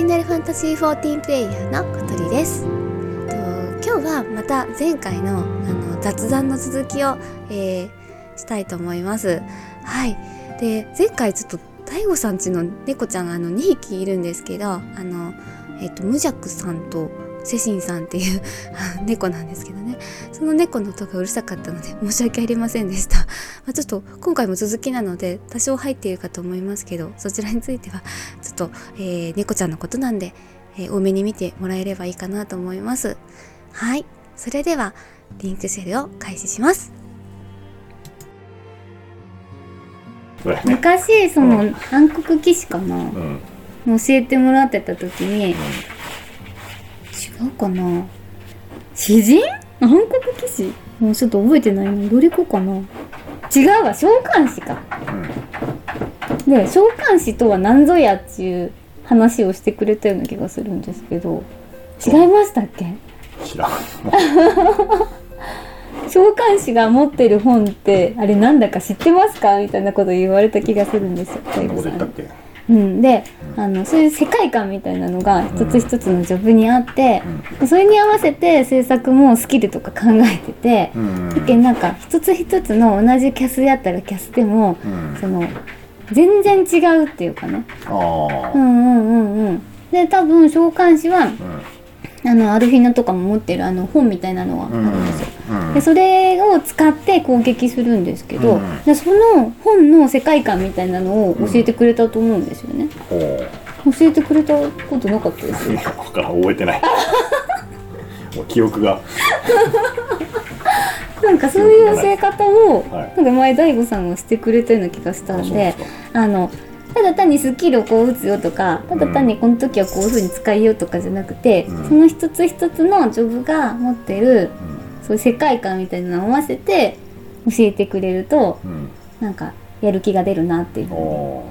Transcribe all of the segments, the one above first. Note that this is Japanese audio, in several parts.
イナルファンタジー14プレイヤーの小鳥です。と今日はまた前回のあの雑談の続きを、えーしたいと思います。はい。で、前回ちょっと大悟さんちの猫ちゃんあの2匹いるんですけど、あの、えっ、と、無弱さんとセシンさんっていう 猫なんですけどね。その猫の音がうるさかったので 申し訳ありませんでした。まあ、ちょっと今回も続きなので多少入っているかと思いますけど、そちらについてはちょっと、えー猫ちゃんのことなんで、えー多めに見てもらえればいいかなと思います。はい。それでは、リンクシェルを開始します。昔、その、うん暗黒騎士かな、うん。教えてもらってた時に、違うかな？詩人？暗黒騎士？もうちょっと覚えてないな。どれこかな？違うわ、召喚師か。で、召喚師とは何ぞやっていう話をしてくれたような気がするんですけど、違いましたっけ？知らん。召喚師が持ってる本ってあれなんだか知ってますか？みたいなこと言われた気がするんですようん、であのそういう世界観みたいなのが一つ一つのジョブにあって、でそれに合わせて制作もスキルとか考えてて、うん。だけどなんか一つ一つの同じキャスやったらキャスでも、うん。その全然違うっていうかねああう。んうんうんうんで多分召喚師はうん。あのアルフィナとかも持ってるあの本みたいなのがあるんですよ、うん。でそれを使って攻撃するんですけど、うんでその本の世界観みたいなのを教えてくれたと思うんですよね。教えてくれたことなかったです？いや、わからん、覚えてない。もう記憶が。なんかそういう教え方を、はいなんか前大悟さんがしてくれたような気がしたんであのただ単にスキルをこう打つよとかただ単にこの時はこういう風に使いようとかじゃなくて、うん。その一つ一つのジョブが持ってるそういう世界観みたいなのを合わせて教えてくれるとうん。うん。なんかやる気が出るなっていう。ふう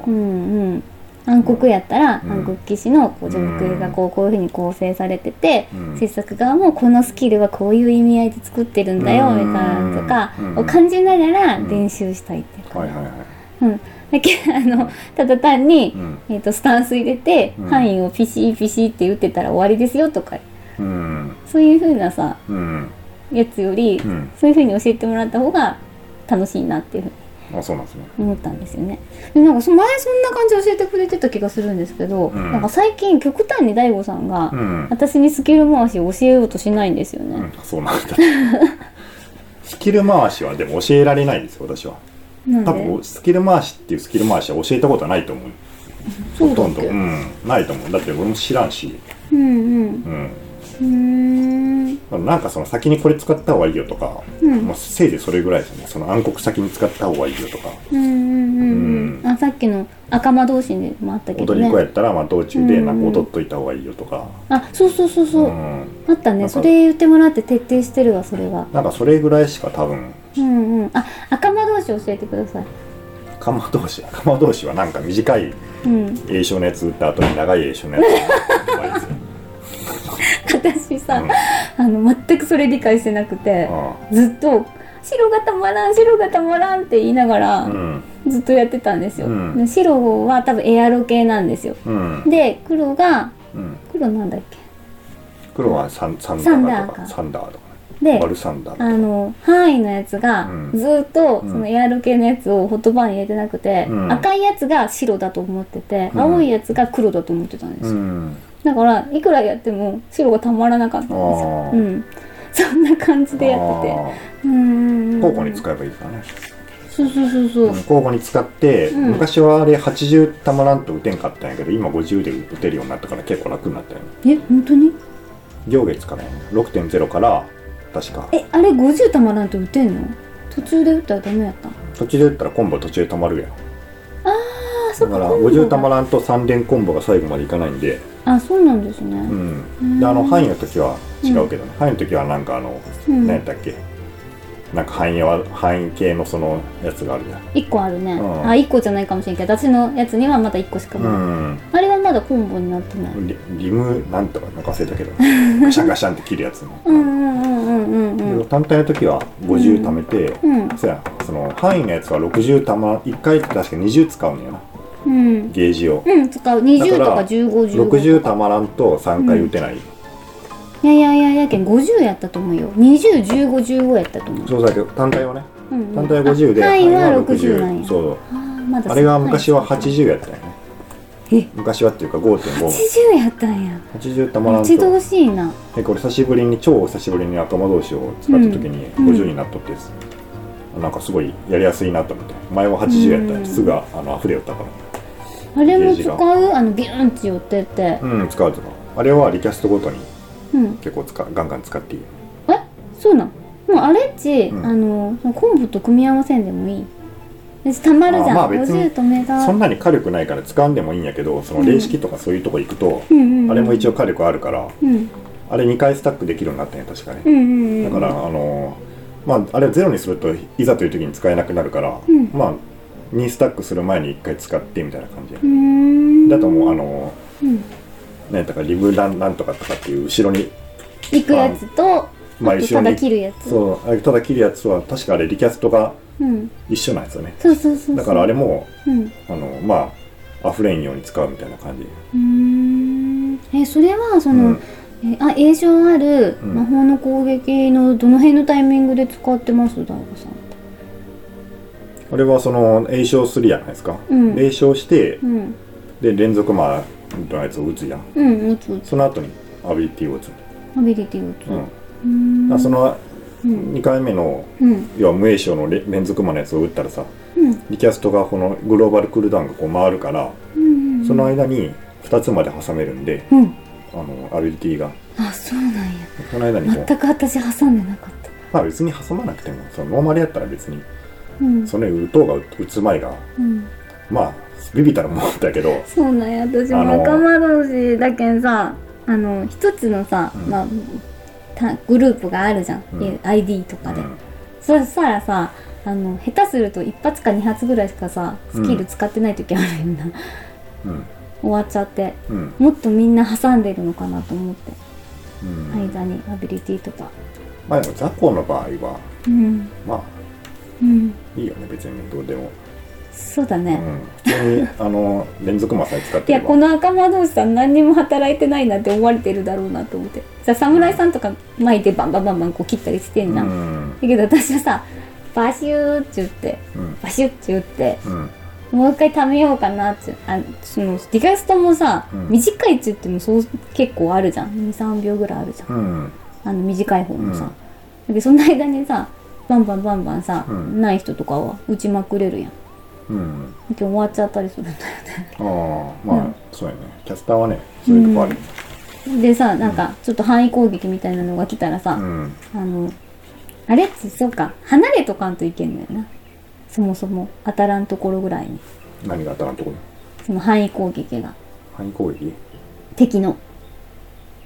うんうん。暗黒やったら、うん。暗黒騎士のこう序幕がこうこういうふうに構成されてて、うん。制作側もこのスキルはこういう意味合いで作ってるんだようんみたいなのとかうん。を感じながらうん練習したいっていうか、はいはいはい。うん、だけど あのただ単に、うん。えー、とスタンス入れて、うん範囲をピシーピシーって打ってたら終わりですよとかうん。そういう風なさうん。やつより、うん。そういう風に教えてもらった方が楽しいなっていうふうにあ、そうなんですね。思ったんですよね。でなんかそ前そんな感じで教えてくれてた気がするんですけど、うんなんか最近極端に大悟さんが、うん。私にスキル回しを教えようとしないんですよね。うん、そうなんだ。スキル回しはでも教えられないですよ、私は。多分、スキル回しっていうスキル回しは教えたことはないと思う。ほとんど。うん。ないと思う。だって俺も知らんし。うんうん。うん。うーん。なんかその先にこれ使った方がいいよとか、うんもうせいぜいそれぐらいですよね。その暗黒先に使った方がいいよとか。うんうんうんうん。あ、さっきの赤間同士でもあったけど踊り子やね。ったら、まあ道中でなんか踊っといた方がいいよとか。あ、そうそうそうそう。ん。あったね。それ言ってもらって徹底してるわ、それは。なんかそれぐらいしか多分、うんうん。あ、赤間同士教えてください。赤間同士、赤間同士はなんか短いうん。栄唱のやつ打った後に長い栄唱のやつ。私さ、うんあの、全くそれ理解してなくて、ずっと「白がたまらん白がたまらん」って言いながらうん。ずっとやってたんですよ、白は多分エアロ系なんですようん。うん。で黒がうん。黒なんだっけ？黒はサンサンダーとか、サンダーとかね。で。あの範囲のやつがうん。ずっとうん。そのエアロ系のやつをホットバーに入れてなくて、うん。赤いやつが白だと思ってて、うん。青いやつが黒だと思ってたんですよ、うん。だからいくらやっても白がたまらなかったんですよ。うん。そんな感じでやってて。あうん交互に使えばいいですかね。そうそうそうそう、交互に使って、うん。昔はあれ80たまらんと打てんかったんやけど、今50で打てるようになったから結構楽になったよ。ね。え本当に？行月からやね。6.0から、確か。えあれ50たまらんと打てんの？途中で打ったらダメやった途中で打ったらコンボ途中でたまるやん。ああそだからっかコンボ50たまがらんと3連コンボが最後までいかないんで、あそうなんですね。うん。で、あの、範囲の時は違うけどね。範囲の時はなんかあの、うん。何やったっけ？なんか範囲は、範囲系のそのやつがあるやん。1個あるね、うん。あ1個じゃないかもしれんけど私のやつにはまだ1個しかうない、ん。あれはまだコンボになってない。リリムなんとかなんか忘れたけど。ガシャンガシャンって切るやつの、うんうんうんうんうん。うん単体の時は50貯めて、うん。そうやその範囲のやつは60たま1回って確か20使うんやなううん。ゲージを。うん使う。20とかだから1515 60たまらんと3回打てない、いやいやいやいやけん50やったと思うよ。201515やったと思う。そうだけど単体はね。うん。うん単体は50であ範囲は範囲60なんや。そうあーまだあれが昔は80 80やったよね。え？昔はっていうか5.580 80やったんや。たまらんと。待ち遠しいな。でこれ久しぶりに超久しぶりに赤間同士を使った時にうん。50になっとってです、なんかすごいやりやすいなと思って。前は80やったうんらすぐあの溢れよったかあれも使う？あのビューンって寄ってって。らうん使うとか。あれはリキャストごとにうん。結構使うガンガン使っていい。え？そうなん？もうあれっち、うん。あのその昆布と組み合わせんでもいい。でたまるじゃん、あまあ別に50とメガ。そんなに火力ないから使うんでもいいんやけどその霊式とかそういうとこ行くと、うんうんうん。あれも一応火力あるからうん。あれ2回スタックできるようになったんや確かね、うんうんうんだからあのまああれをゼロにするといざという時に使えなくなるから、うん。まあ2スタックする前に1回使ってみたいな感じやうーん。だともうあのうん何だかリブランなんとかとかっていう後ろに行くやつとまあ後ろに切るやつ。そうただ切るやつは確かあれリキャストがうん。一緒なんですよね。そうそうそうだからあれもうん。あのまあ溢れんように使うみたいな感じうーん。えそれはその、うん。えあ栄称あるうん。魔法の攻撃のどの辺のタイミングで使ってます大悟さん。あれはその栄唱するやないですか、うん。栄唱してうん。で連続まあのやつを打つやんうん打つ打つ。その後にアビリティを打つアビリティ打つうん。うそのうん。2回目のうん。要は無栄唱のれ連続魔のやつを打ったらさうん。リキャストがこのグローバルクールダウンがこう回るからうんその間に2つまで挟めるんでうん。あのアビリティが。あそうなんや。その間に全く私挟んでなかった。まあ別に挟まなくてもそのノーマルやったら別にうん。その打とうが打つ前がうん。まあビビたらもんだけどそうなんや。私仲間同士だけんさあの一つのさ、うん。まあたグループがあるじゃん、うん。ID とかで、そしたらさあの下手すると一発か二発ぐらいしかさスキル使ってない時あるよな、うん。終わっちゃって。うん。もっとみんな挟んでるのかなと思って、うん。間にアビリティとか。まあでも雑魚の場合はうん。まあうん。いいよね別に。どうでも、うそうだね、ん、普通にあの連続魔さえ使っいやてれば。この赤間同士さん何にも働いてないなって思われてるだろうなと思って。さ侍さんとか巻いてバンバンバンバンこう切ったりしてんじゃん、うん。だけど私はさバシューって言ってうん。バシュッって言ってうん。もう一回貯めようかなってあそのディカストもさ、うん。短いって言ってもそう結構あるじゃん。23秒ぐらいあるじゃん。うん。あの短い方もさ、うん。だけどその間にさバンバンバンバンさ、うん。ない人とかは打ちまくれるやんうん。今日終わっちゃったりするんだよね。ああまあ、うん。そうやね。キャスターはねそういうとこある。でさなんかちょっと範囲攻撃みたいなのが来たらさ、うん。あのあれってそうか離れとかんといけんのよな。そもそも当たらんところぐらいに。何が当たらんところ？その範囲攻撃が。範囲攻撃？敵の。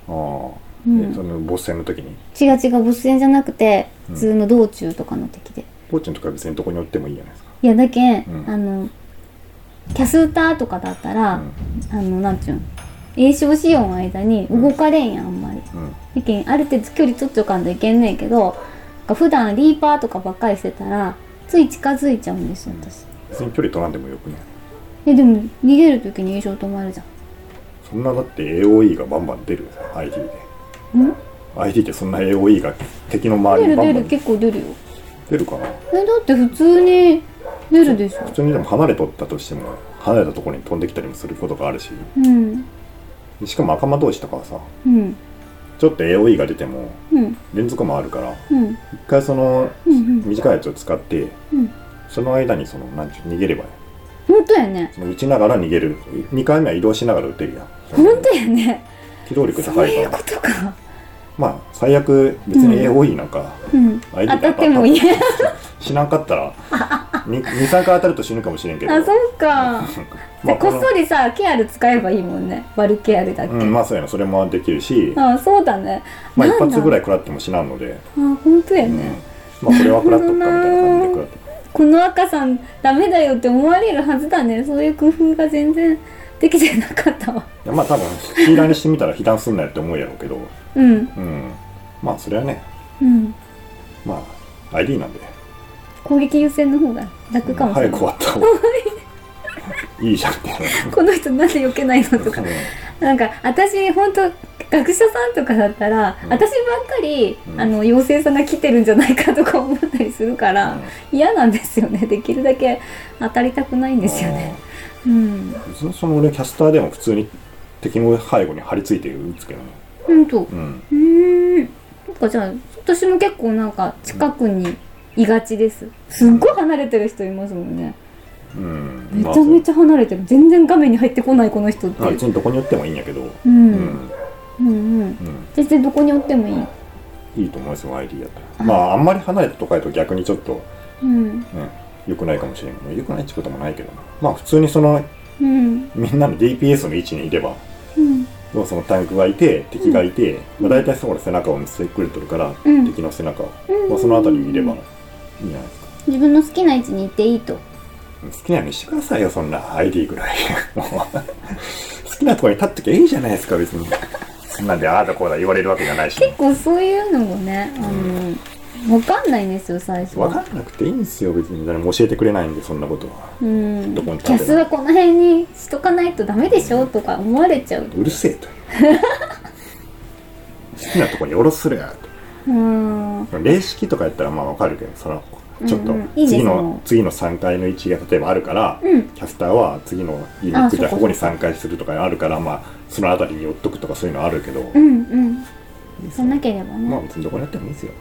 ああ、うん。でそのボス戦の時に？違う違うボス戦じゃなくてうん。普通の道中とかの敵で、ポーチのとか別にどこに寄ってもいいじゃないですかいやだけん、うん。あのキャスターとかだったら、うん。あのなんちゅうん栄唱しようの間に動かれんやんあんまり。うん。だけんある程度距離取っちゃおかんといけんねんけどなんか普段リーパーとかばっかりしてたらつい近づいちゃうんですよ私。別に距離取らんでもよくね。えでも逃げる時に栄唱止まるじゃん。そんなだって AOE がバンバン出る ID で。ん？ID ってそんな AOE が敵の周出る出るりにバンバン。結構出るよ。出るかな。えだって普通に出るでしょ。普通にでも離れとったとしても離れたところに飛んできたりもすることがあるし。うん。しかも赤間同士とかはさうん。ちょっと AOE が出てもうん。連続もあるからうん。一回そのうんうん。短いやつを使ってうん。その間にそのなん逃げればいい。本当やね。その打ちながら逃げる。2回目は移動しながら撃てるやん。本当やね。機動力そう高いから。いうことか。まあ最悪別に AOE なんか、うん。当 ID たってもいい。死なんかったら 23回当たると死ぬかもしれんけど。あそうか。じこっそりさケアル使えばいいもんね。バルケアルだっけ、うん、まあそうやな。それもできるし。あそうだね。まあ一発ぐらいい食らっても死なんので、あ本当やうん。ね、まあこれは食らっとったみたいな感じで食らっとっこの赤さんダメだよって思われるはずだね。そういう工夫が全然できてなかったわ。たまあ多分ヒーラーにしてみたら被弾すんなよって思うやろうけど。うん。うん。まあそれはね。うん。まあ ID なんで攻撃優先の方が楽かもしれない、早く終わった いいじゃん。この人なんで避けないのとか。なんか私本当学者さんとかだったら、うん。私ばっかり、うん。あの妖精さんが来てるんじゃないかとか思ったりするから、嫌なんですよね。できるだけ当たりたくないんですよね。うん。その俺キャスターでも普通に敵の背後に張り付いて撃つけどね。本当うん。うーん。そっかじゃあ私も結構なんか近くにいがちです。すっごい離れてる人いますもんね。うん。めちゃめちゃ離れてる。全然画面に入ってこないこの人って。まあ別にどこに寄ってもいいんやけど。ううん。んうんうん。うん。全然どこにおってもいい。いいと思いますよ ID やったら。まああんまり離れたとこやと逆にちょっとうん。ね良くないかもしれん。けど良くないってこともないけどな。まあ普通にそのうん。みんなの DPS の位置にいればうん。そのタンクがいて敵がいて、まあ、大体そこで背中を見せてくれてるから、うん。敵の背中を、うん。まあ、その辺りにいればいいんじゃないですか。自分の好きな位置にいていいと。好きなようにしてくださいよそんな ID ぐらい。もう。好きなところに立っときゃいいじゃないですか別に。そんなんでああだこうだ言われるわけじゃないし。結構そういうのもねあの分かんないんですよ最初分かんなくていいんですよ別に。誰も教えてくれないんでそんなことは。うん。どこに立キャスはこの辺にしとかないとダメでしょとか思われちゃう。うるせえと。好きなところに下ろすれやうん。と霊式とかやったらまあ分かるけどそのちょっと次もの。次の3階の位置が例えばあるから、うん。キャスターは次の家にあ行くじゃここに3回するとかあるからまあその辺りに寄っとくとかそういうのあるけど、うんうん。そんなければね。まあ別にどこにやってもいいですよ。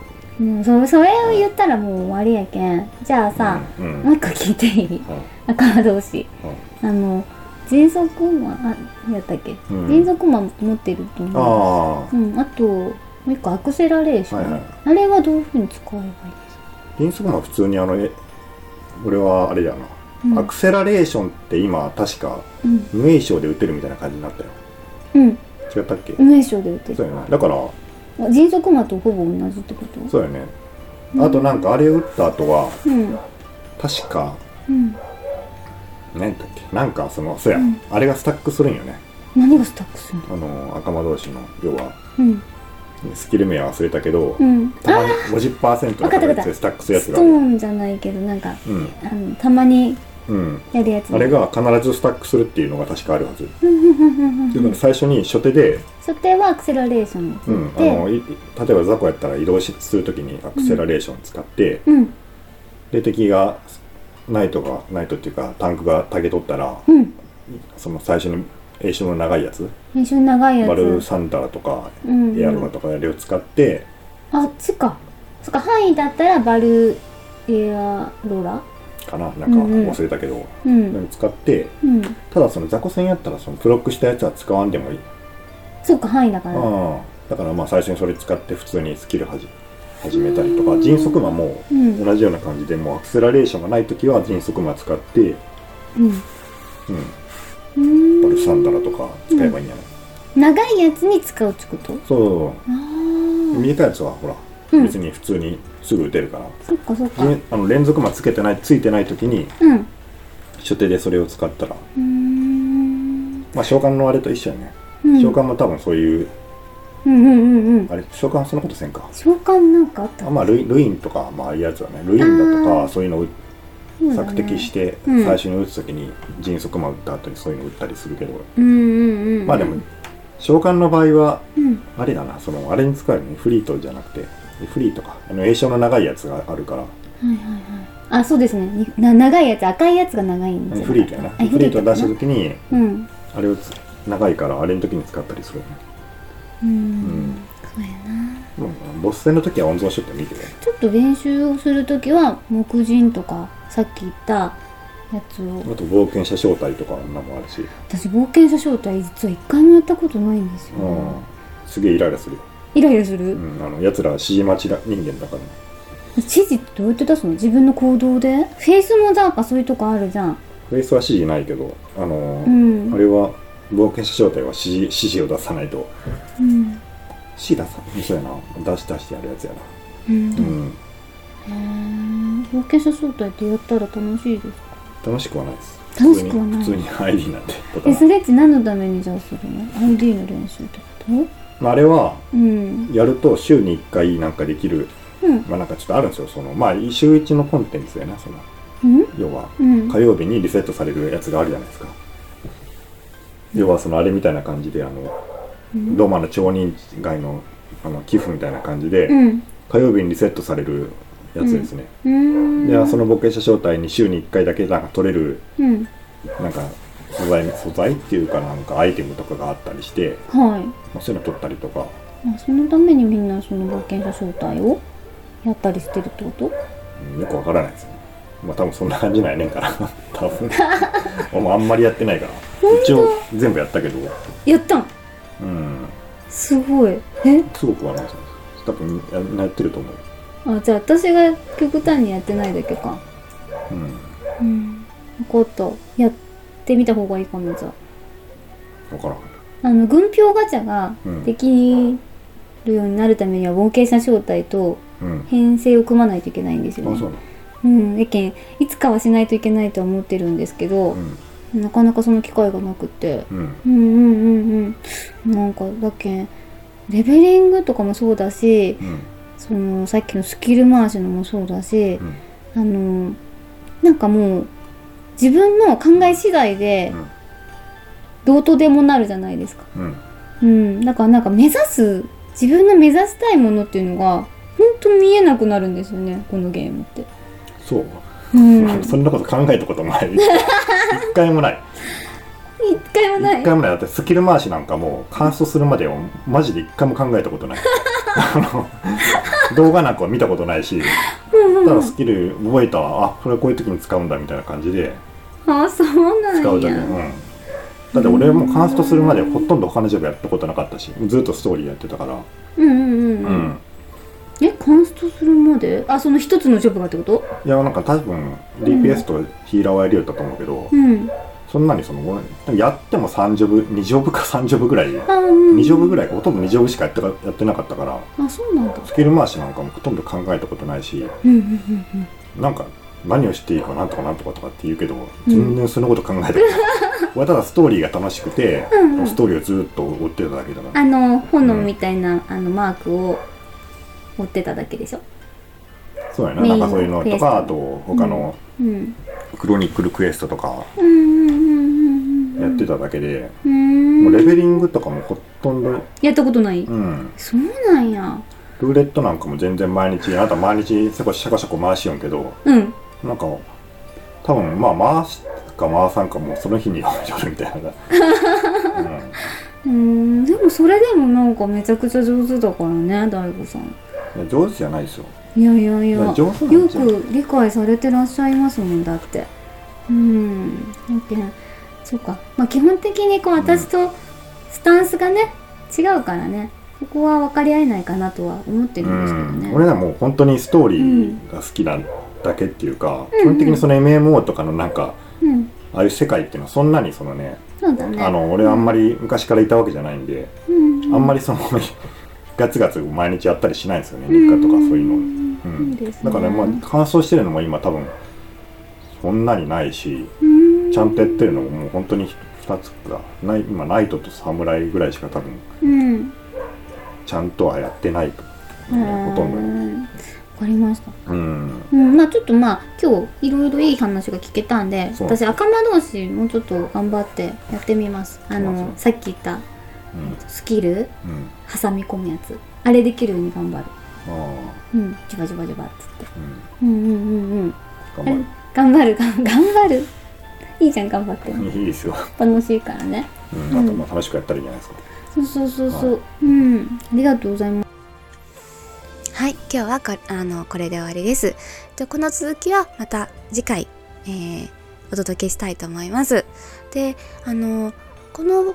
もうそそれを言ったらもう終わりやけん。じゃあさうんうん。もう一個聞いていい？はい赤同士。はいあの迅速マンあやったっけ？うん。迅速マン持ってると思う。ああうんあともう一個アクセラレーション、はいはい。あれはどういうふうに使えばいいですか？原則は普通にあのえ俺はあれやな、うん。アクセラレーションって今確かうん。無影賞で打てるみたいな感じになったよ。うん。違ったっけ、無名称で打てる。そうやな。だから迅速マンとほぼ同じってこと？そうやね。あとなんかあれ打った後はうん。確かうん。何だっけ？なんかそのそうや、うん。あれがスタックするんよね。何がスタックするの？あの赤間同士の要は。うんスキル名は忘れたけど、うん。たまに50%のわかったわかった。確率でスタックするやつストがある。ーンじゃないけどなんかうん。あのたまにうんやるやつ。あれが必ずスタックするっていうのが確かあるはず。最初に初手で、初手はアクセラレーションうん、あのい例えば雑魚やったら移動しするときにアクセラレーション使って、うん。で敵がナイトがナイトっていうかタンクがタゲ取ったらうん。その最初の栄称の長いやつ練習長いやつ。バルサンダラとかうん。うんエアロラとかあれを使って、あっちか。そっか範囲だったらバルエアロラ？かななんかうんうん。忘れたけど、うん。使ってうん。ただその雑魚戦やったらそのプロックしたやつは使わんでもいい、そっか範囲だから。だからまあ最初にそれ使って普通にスキルはじ始めたりとか迅速魔もうん。同じような感じでもうアクセラレーションがない時は迅速魔使って、うんうん、うんバルサンダラとか使えばいいんじゃない、長いやつに使うってこと？そう。短いやつはほら、うん。別に普通にすぐ打てるから。そっかそっか。であの連続魔つけてないついてない時にうん。初手でそれを使ったら。まあ召喚のあれと一緒やね、うん。召喚も多分そういううんうんうんうん。あれ召喚はそんなことせんか？召喚なんかあった？あまあルイルインとかまあああいうやつはねルインだとかそういうの索敵してうん。最初に打つ時に迅速魔打った後にそういうの打ったりするけど、うんうんうんまあでも召喚の場合はうん。あれだな。そのあれに使えるねフリートじゃなくてフリーとか。あの栄称の長いやつがあるから。はいはいはい。あそうですね。にな長いやつ赤いやつが長いんですよ。フリートやな。あフリート出した時にうん。あれをつ長いからあれの時に使ったりするよね。うん、ん。そうやな。うんボス戦の時は温存しとってもいいけどちょっと練習をするときは木人とかさっき言ったやつを。あと冒険者招待とかなんもあるし、私冒険者招待実は一回もやったことないんですよ、うん。ね、すげえイライラするよ、イライラする、うん、あの奴ら指示待ちだ人間だから。ね指示ってどうやって出すの？自分の行動で？フェイスもなんかそういうとこあるじゃん。フェイスは指示ないけどあのーうん。あれは冒険者招待は指示指示を出さないと。うん。指示出さそうやな。出し出してやるやつやな。うん。うん。へー冒険者招待ってやったら楽しいですか？楽しくはないです。楽しくはない。普通に ID なんでえそれって何のためにじゃあするの ?ID の練習ってこと？まああれはうん。やると週に1回なんかできるうん。まあなんかちょっとあるんですよ。そのまあ週1のコンテンツやなそのうん。や要は。うん。火曜日にリセットされるやつがあるじゃないですか。要はそのあれみたいな感じであのローマの町人街のあの寄付みたいな感じで、うん。火曜日にリセットされるやつですね、うん。でその冒険者招待に週に1回だけなんか取れるうん。なんか素材素材っていうかなんかアイテムとかがあったりして、はい。まあ、そういうの取ったりとか。あそのためにみんなその冒険者招待をやったりしてるってこと？うんよくわからないですね。まあ多分そんな感じなんやねんから。多分。俺 もあんまりやってないから。一応全部やったけど。やったん？うん。すごい。え？すごくはないです。多分ややってると思うあじゃあ私が極端にやってないだけか。うん。うん。分かったやってみた方がいいかもじゃ分からん。ああの軍票ガチャがうん。できるようになるためには冒険者招待とうん。編成を組まないといけないんですよね。あそうなの。うん。やけんいつかはしないといけないとは思ってるんですけどう、ん。なかなかその機会がなくて。うん。うんうんうんうん。なんかだけんレベリングとかもそうだしうんそのさっきのスキル回しのもそうだしう、ん。あのなんかもう自分の考え次第でうん。どうとでもなるじゃないですか。うん。うん、だからなんか目指す自分の目指したいものっていうのが本当見えなくなるんですよねこのゲームって。そう、うん、そんなこと考えたこともない。一回もない。一回もない？一回もない。だってスキル回しなんかもうカンストするまではマジで一回も考えたことない動画なんかは見たことないしただスキル覚えたわあこれこういう時に使うんだみたいな感じであそうなんや。使うだけうん。だって俺もカンストするまでほとんど他のジョブやったことなかったしずっとストーリーやってたから。うんうんうんううん、んえカンストするまで？あその一つのジョブがってこと？いやなんか多分 DPS とヒーラーはやるようだと思うけど、うんそんなにそのやっても3ジョブ2ジョブか3ジョブぐらいあうん。2ジョブぐらいかほとんど2ジョブしかやってかやってなかったからあそうなんだ。スキル回しなんかもほとんど考えたことないしうんうんうんうん。なんか何をしていいかなんとかなんとかとかって言うけどうん全然そのこと考えたことない、俺はただストーリーが楽しくて、うんうん。ストーリーをずっと追ってただけだなあの炎みたいな、あのマークを持ってただけでしょ？そうやななんかそういうのとかあと他のうん。クロニクルクエストとかうんうんうんうんやってただけで、もうレベリングとかもほとんどやったことない、うん。そうなんや。ルーレットなんかも全然毎日あなた毎日そこシャカシャカ回しよんけどうん。なんか多分まあ回しか回さんかもうその日によるみたいな、うーん。でもそれでもなんかめちゃくちゃ上手だからね大悟さん。上手じゃないですよいやいやいや。よく理解されてらっしゃいますもんだって。うん。だってそうか。まあ基本的にこう私とスタンスがね違うからね。そこは分かり合えないかなとは思ってるんですけどね、うん、俺らもう本当にストーリーが好きなだけっていうか、うん基本的にその MMO とかのなんかうん。ああいう世界っていうのはそんなにそのねそうだね。あの俺あんまり昔からいたわけじゃないんで、うんあんまりそのガツガツ毎日やったりしないんですよね日課とかそういうの、うん。だからまあ乾燥してるのも今多分そんなにないしうん。ちゃんとやってるのももう本当に2つかない今ナイトと侍ぐらいしか多分うん。ちゃんとはやってないと、ねほとんどかりました。うん。うん、まあちょっとまあ今日いろいろいい話が聞けたんで私赤間同士もうちょっと頑張ってやってみます。あのさっき言ったうん。スキルうん。挟み込むやつ。あれできるように頑張る。あうん。ジバジバジバっつって。あうん。うんうんうんうん。頑張る。頑張る。が頑張る。いいじゃん頑張って。もいいですよ、楽しいからね。うん、あとまあ楽しくやったらいいんじゃないですか、そうそうそうそう、うん。ありがとうございます。はい、今日はこあのこれで終わりです。でこの続きはまた次回、えーお届けしたいと思います。で、あのこの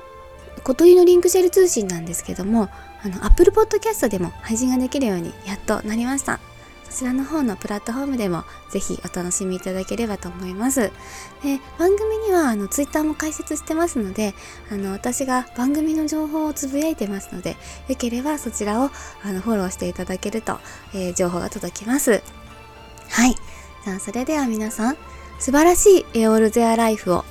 小鳥のリンクシェル通信なんですけども、あの Apple Podcast でも配信ができるようにやっとなりました。そちらの方のプラットフォームでもぜひお楽しみいただければと思います。で番組にはあの Twitter も開設してますので、あの私が番組の情報をつぶやいてますので、よければそちらをあのフォローしていただけると、えー情報が届きます。はい。じゃあそれでは皆さん、素晴らしいエオールゼアライフを